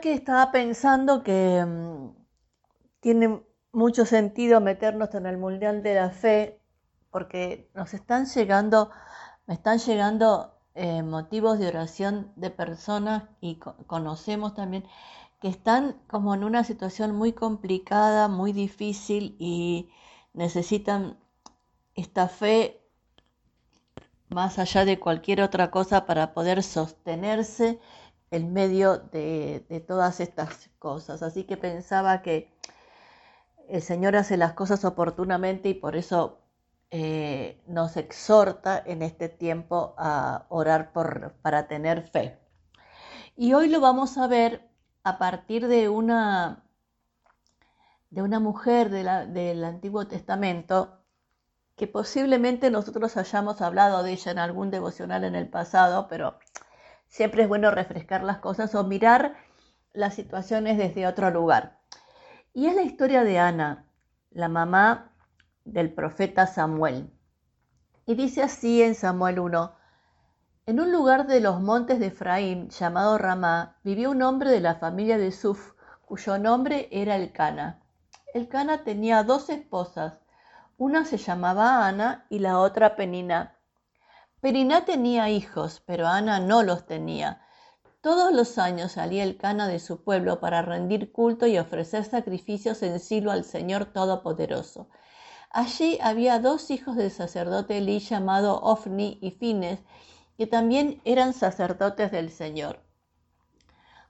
Que estaba pensando que mm, tiene mucho sentido meternos en el Mundial de la Fe porque nos están llegando, me están llegando eh, motivos de oración de personas y conocemos también que están como en una situación muy complicada, muy difícil y necesitan esta fe más allá de cualquier otra cosa para poder sostenerse en medio de, todas estas cosas. Así que pensaba que el Señor hace las cosas oportunamente y por eso eh, nos exhorta en este tiempo a orar por, para tener fe. Y hoy lo vamos a ver a partir de una, de una mujer del Antiguo Testamento que posiblemente nosotros hayamos hablado de ella en algún devocional en el pasado, pero Siempre es bueno refrescar las cosas o mirar las situaciones desde otro lugar. Y es la historia de Ana, la mamá del profeta Samuel. Y dice así en Samuel 1, en un lugar de los montes de Efraín llamado Ramá vivió un hombre de la familia de Suf, cuyo nombre era Elcana. Elcana tenía dos esposas, una se llamaba Ana y la otra Penina. Periná tenía hijos, pero Ana no los tenía. Todos los años salía el cana de su pueblo para rendir culto y ofrecer sacrificios en silo al Señor Todopoderoso. Allí había dos hijos del sacerdote Elí llamado Ofni y Fines, que también eran sacerdotes del Señor.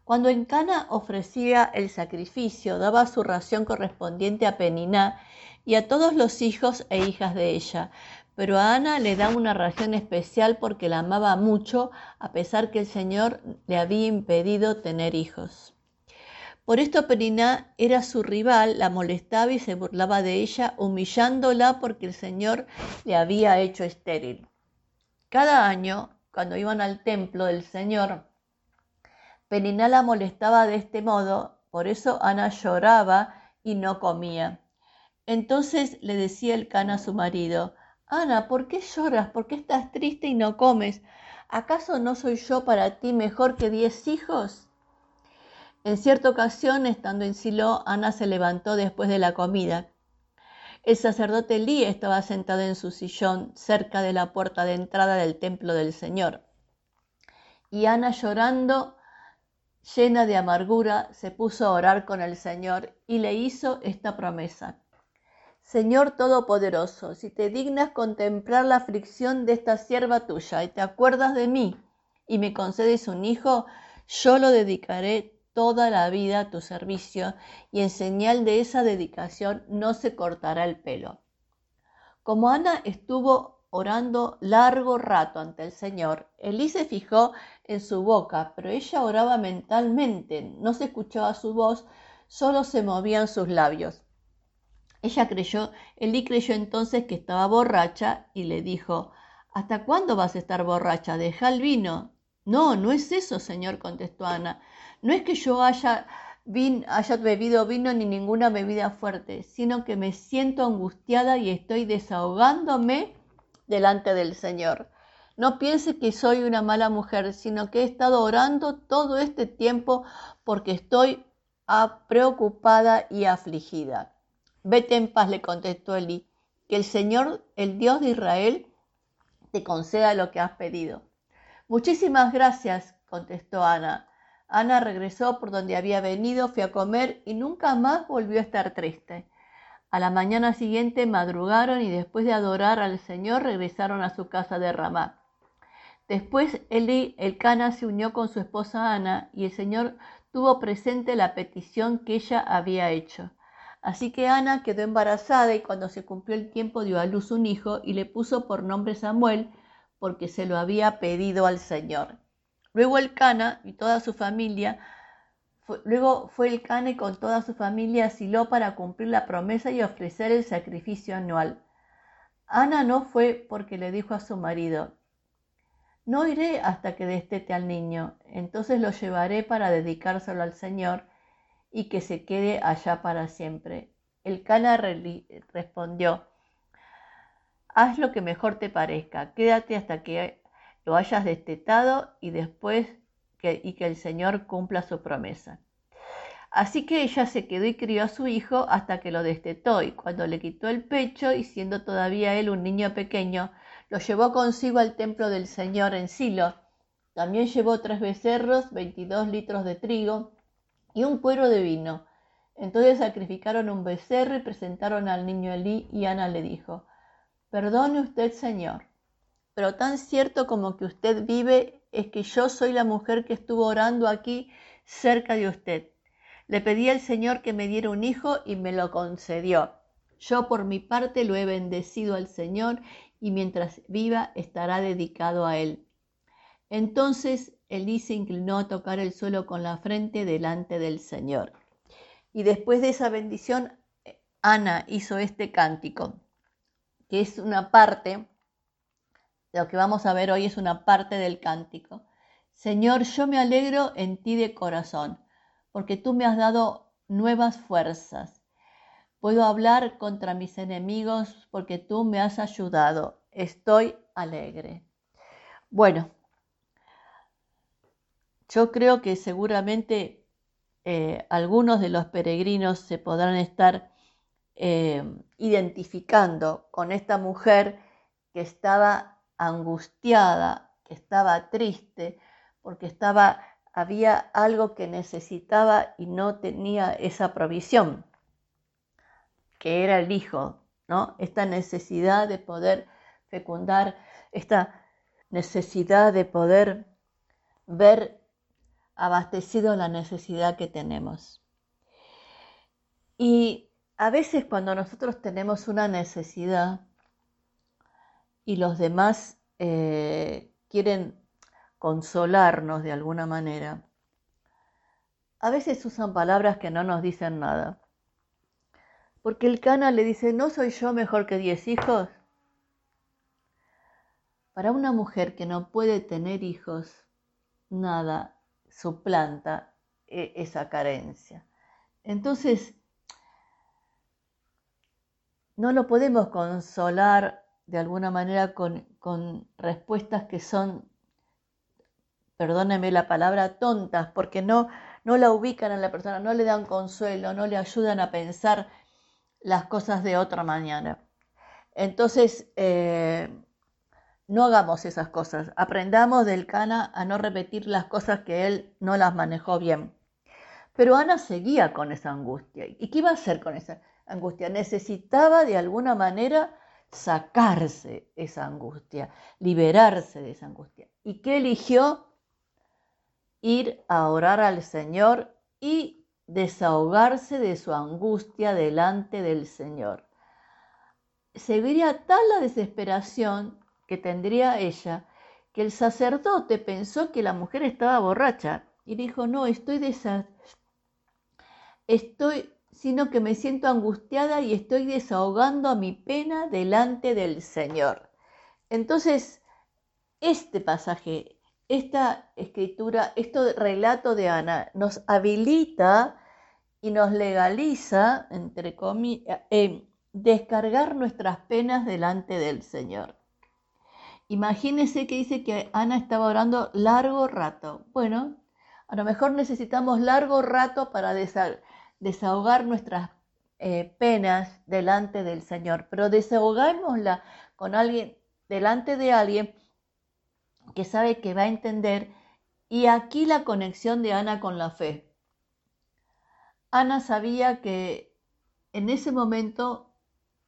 Cuando en Cana ofrecía el sacrificio, daba su ración correspondiente a Peniná y a todos los hijos e hijas de ella, pero a Ana le da una ración especial porque la amaba mucho, a pesar que el Señor le había impedido tener hijos. Por esto Periná era su rival, la molestaba y se burlaba de ella, humillándola porque el Señor le había hecho estéril. Cada año, cuando iban al templo del Señor, Periná la molestaba de este modo, por eso Ana lloraba y no comía. Entonces le decía el can a su marido, Ana, ¿por qué lloras? ¿Por qué estás triste y no comes? ¿Acaso no soy yo para ti mejor que diez hijos? En cierta ocasión, estando en Silo, Ana se levantó después de la comida. El sacerdote Elí estaba sentado en su sillón cerca de la puerta de entrada del templo del Señor. Y Ana llorando, llena de amargura, se puso a orar con el Señor y le hizo esta promesa. Señor Todopoderoso, si te dignas contemplar la aflicción de esta sierva tuya y te acuerdas de mí y me concedes un hijo, yo lo dedicaré toda la vida a tu servicio y en señal de esa dedicación no se cortará el pelo. Como Ana estuvo orando largo rato ante el Señor, Elí se fijó en su boca, pero ella oraba mentalmente, no se escuchaba su voz, solo se movían sus labios. Ella creyó, Elí creyó entonces que estaba borracha y le dijo, ¿Hasta cuándo vas a estar borracha? Deja el vino. No, no es eso, señor, contestó Ana. No es que yo haya, haya bebido vino ni ninguna bebida fuerte, sino que me siento angustiada y estoy desahogándome delante del Señor. No piense que soy una mala mujer, sino que he estado orando todo este tiempo porque estoy preocupada y afligida. Vete en paz, le contestó Elí, que el Señor, el Dios de Israel, te conceda lo que has pedido. Muchísimas gracias, contestó Ana. Ana regresó por donde había venido, fue a comer y nunca más volvió a estar triste. A la mañana siguiente madrugaron y después de adorar al Señor regresaron a su casa de Ramá. Después Eli, el Cana, se unió con su esposa Ana y el Señor tuvo presente la petición que ella había hecho. Así que Ana quedó embarazada y cuando se cumplió el tiempo dio a luz un hijo y le puso por nombre Samuel porque se lo había pedido al Señor. Luego el Cana y toda su familia, luego fue el Cana y con toda su familia a Silo para cumplir la promesa y ofrecer el sacrificio anual. Ana no fue porque le dijo a su marido, no iré hasta que destete al niño, entonces lo llevaré para dedicárselo al Señor y que se quede allá para siempre. El Cana respondió, haz lo que mejor te parezca, quédate hasta que lo hayas destetado y después y que el Señor cumpla su promesa. Así que ella se quedó y crió a su hijo hasta que lo destetó, y cuando le quitó el pecho, y siendo todavía él un niño pequeño, lo llevó consigo al templo del Señor en Silo. También llevó tres becerros, veintidós litros de trigo y un cuero de vino. Entonces sacrificaron un becerro y presentaron al niño Elí, y Ana le dijo, Perdone usted, Señor, pero tan cierto como que usted vive es que yo soy la mujer que estuvo orando aquí cerca de usted. Le pedí al Señor que me diera un hijo y me lo concedió. Yo por mi parte lo he bendecido al Señor y mientras viva estará dedicado a él. Entonces Elí se inclinó a tocar el suelo con la frente delante del Señor. Y después de esa bendición, Ana hizo este cántico, que es una parte, lo que vamos a ver hoy es una parte del cántico. Señor, yo me alegro en ti de corazón porque tú me has dado nuevas fuerzas. Puedo hablar contra mis enemigos porque tú me has ayudado. Estoy alegre. Bueno, yo creo que seguramente eh, algunos de los peregrinos se podrán estar eh, identificando con esta mujer que estaba angustiada, que estaba triste, porque estaba había algo que necesitaba y no tenía esa provisión, que era el hijo, ¿no? Esta necesidad de poder fecundar, esta necesidad de poder ver abastecido la necesidad que tenemos. Y a veces cuando nosotros tenemos una necesidad y los demás eh, quieren consolarnos de alguna manera, a veces usan palabras que no nos dicen nada. Porque el cana le dice, ¿no soy yo mejor que diez hijos? Para una mujer que no puede tener hijos, nada suplanta e-, esa carencia. Entonces, no lo podemos consolar de alguna manera con, respuestas que son perdóneme la palabra, tontas, porque no, no la ubican a la persona, no le dan consuelo, no le ayudan a pensar las cosas de otra manera. Entonces, eh, no hagamos esas cosas. Aprendamos del Cana a no repetir las cosas que él no las manejó bien. Pero Ana seguía con esa angustia. ¿Y qué iba a hacer con esa angustia? Necesitaba de alguna manera sacarse esa angustia, liberarse de esa angustia. ¿Y qué eligió? ir a orar al Señor y desahogarse de su angustia delante del Señor. Seguiría tal la desesperación que tendría ella que el sacerdote pensó que la mujer estaba borracha y dijo, no, estoy desa estoy, sino que me siento angustiada y estoy desahogando a mi pena delante del Señor. Entonces, este pasaje esta escritura, este relato de Ana nos habilita y nos legaliza, entre comillas, en descargar nuestras penas delante del Señor. Imagínense que dice que Ana estaba orando largo rato. Bueno, a lo mejor necesitamos largo rato para desahogar nuestras eh, penas delante del Señor, pero desahogámosla con alguien, delante de alguien que sabe que va a entender y aquí la conexión de Ana con la fe. Ana sabía que en ese momento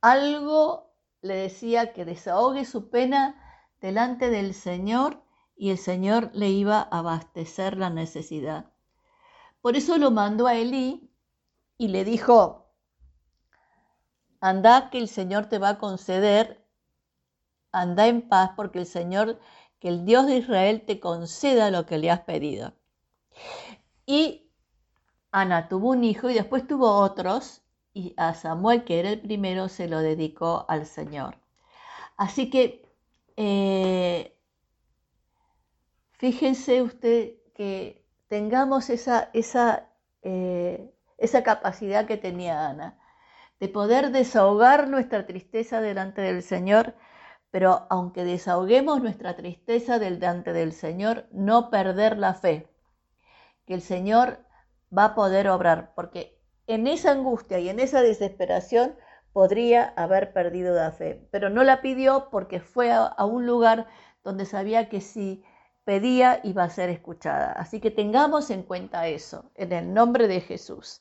algo le decía que desahogue su pena delante del Señor y el Señor le iba a abastecer la necesidad. Por eso lo mandó a Elí y le dijo, anda que el Señor te va a conceder, anda en paz porque el Señor que el Dios de Israel te conceda lo que le has pedido. Y Ana tuvo un hijo y después tuvo otros, y a Samuel, que era el primero, se lo dedicó al Señor. Así que eh, fíjense usted que tengamos esa, esa, eh, esa capacidad que tenía Ana, de poder desahogar nuestra tristeza delante del Señor pero aunque desahoguemos nuestra tristeza delante del Señor, no perder la fe, que el Señor va a poder obrar, porque en esa angustia y en esa desesperación podría haber perdido la fe, pero no la pidió porque fue a, a un lugar donde sabía que si pedía iba a ser escuchada. Así que tengamos en cuenta eso, en el nombre de Jesús.